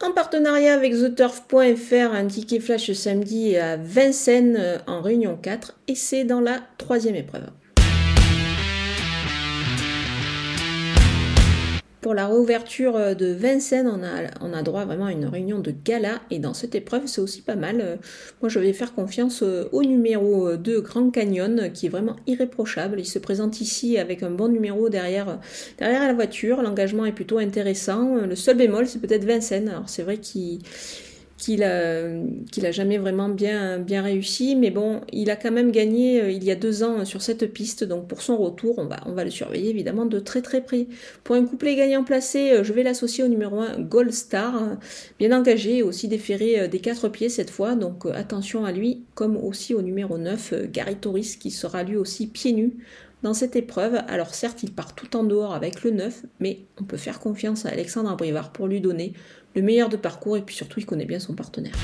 En partenariat avec TheTurf.fr, un ticket flash samedi à Vincennes en Réunion 4 et c'est dans la troisième épreuve. Pour la réouverture euh, de Vincennes, on a, droit vraiment à une réunion de gala et dans cette épreuve, c'est aussi pas mal. Euh, moi, je vais faire confiance euh, au numéro 2 Grand Canyon qui est vraiment irréprochable. Il se présente ici avec un bon numéro derrière, derrière la voiture. L'engagement est plutôt intéressant. Le seul bémol, c'est peut-être Vincennes. Alors, c'est vrai qu'il qu'il a, jamais vraiment bien, réussi. Mais bon, il a quand même gagné euh, il y a deux ans sur cette piste. Donc pour son retour, on va, on va le surveiller évidemment de très très près. Pour un couplet gagnant placé, euh, je vais l'associer au numéro 1 Gold Star, bien engagé, aussi déféré euh, des quatre pieds cette fois. Donc attention à lui, comme aussi au numéro 9 Gary Torres qui sera lui aussi pieds nus dans cette épreuve. Alors certes, il part tout en dehors avec le 9, mais on peut faire confiance à Alexandre Abrivard pour lui donner le meilleur de parcours et puis surtout il connaît bien son partenaire.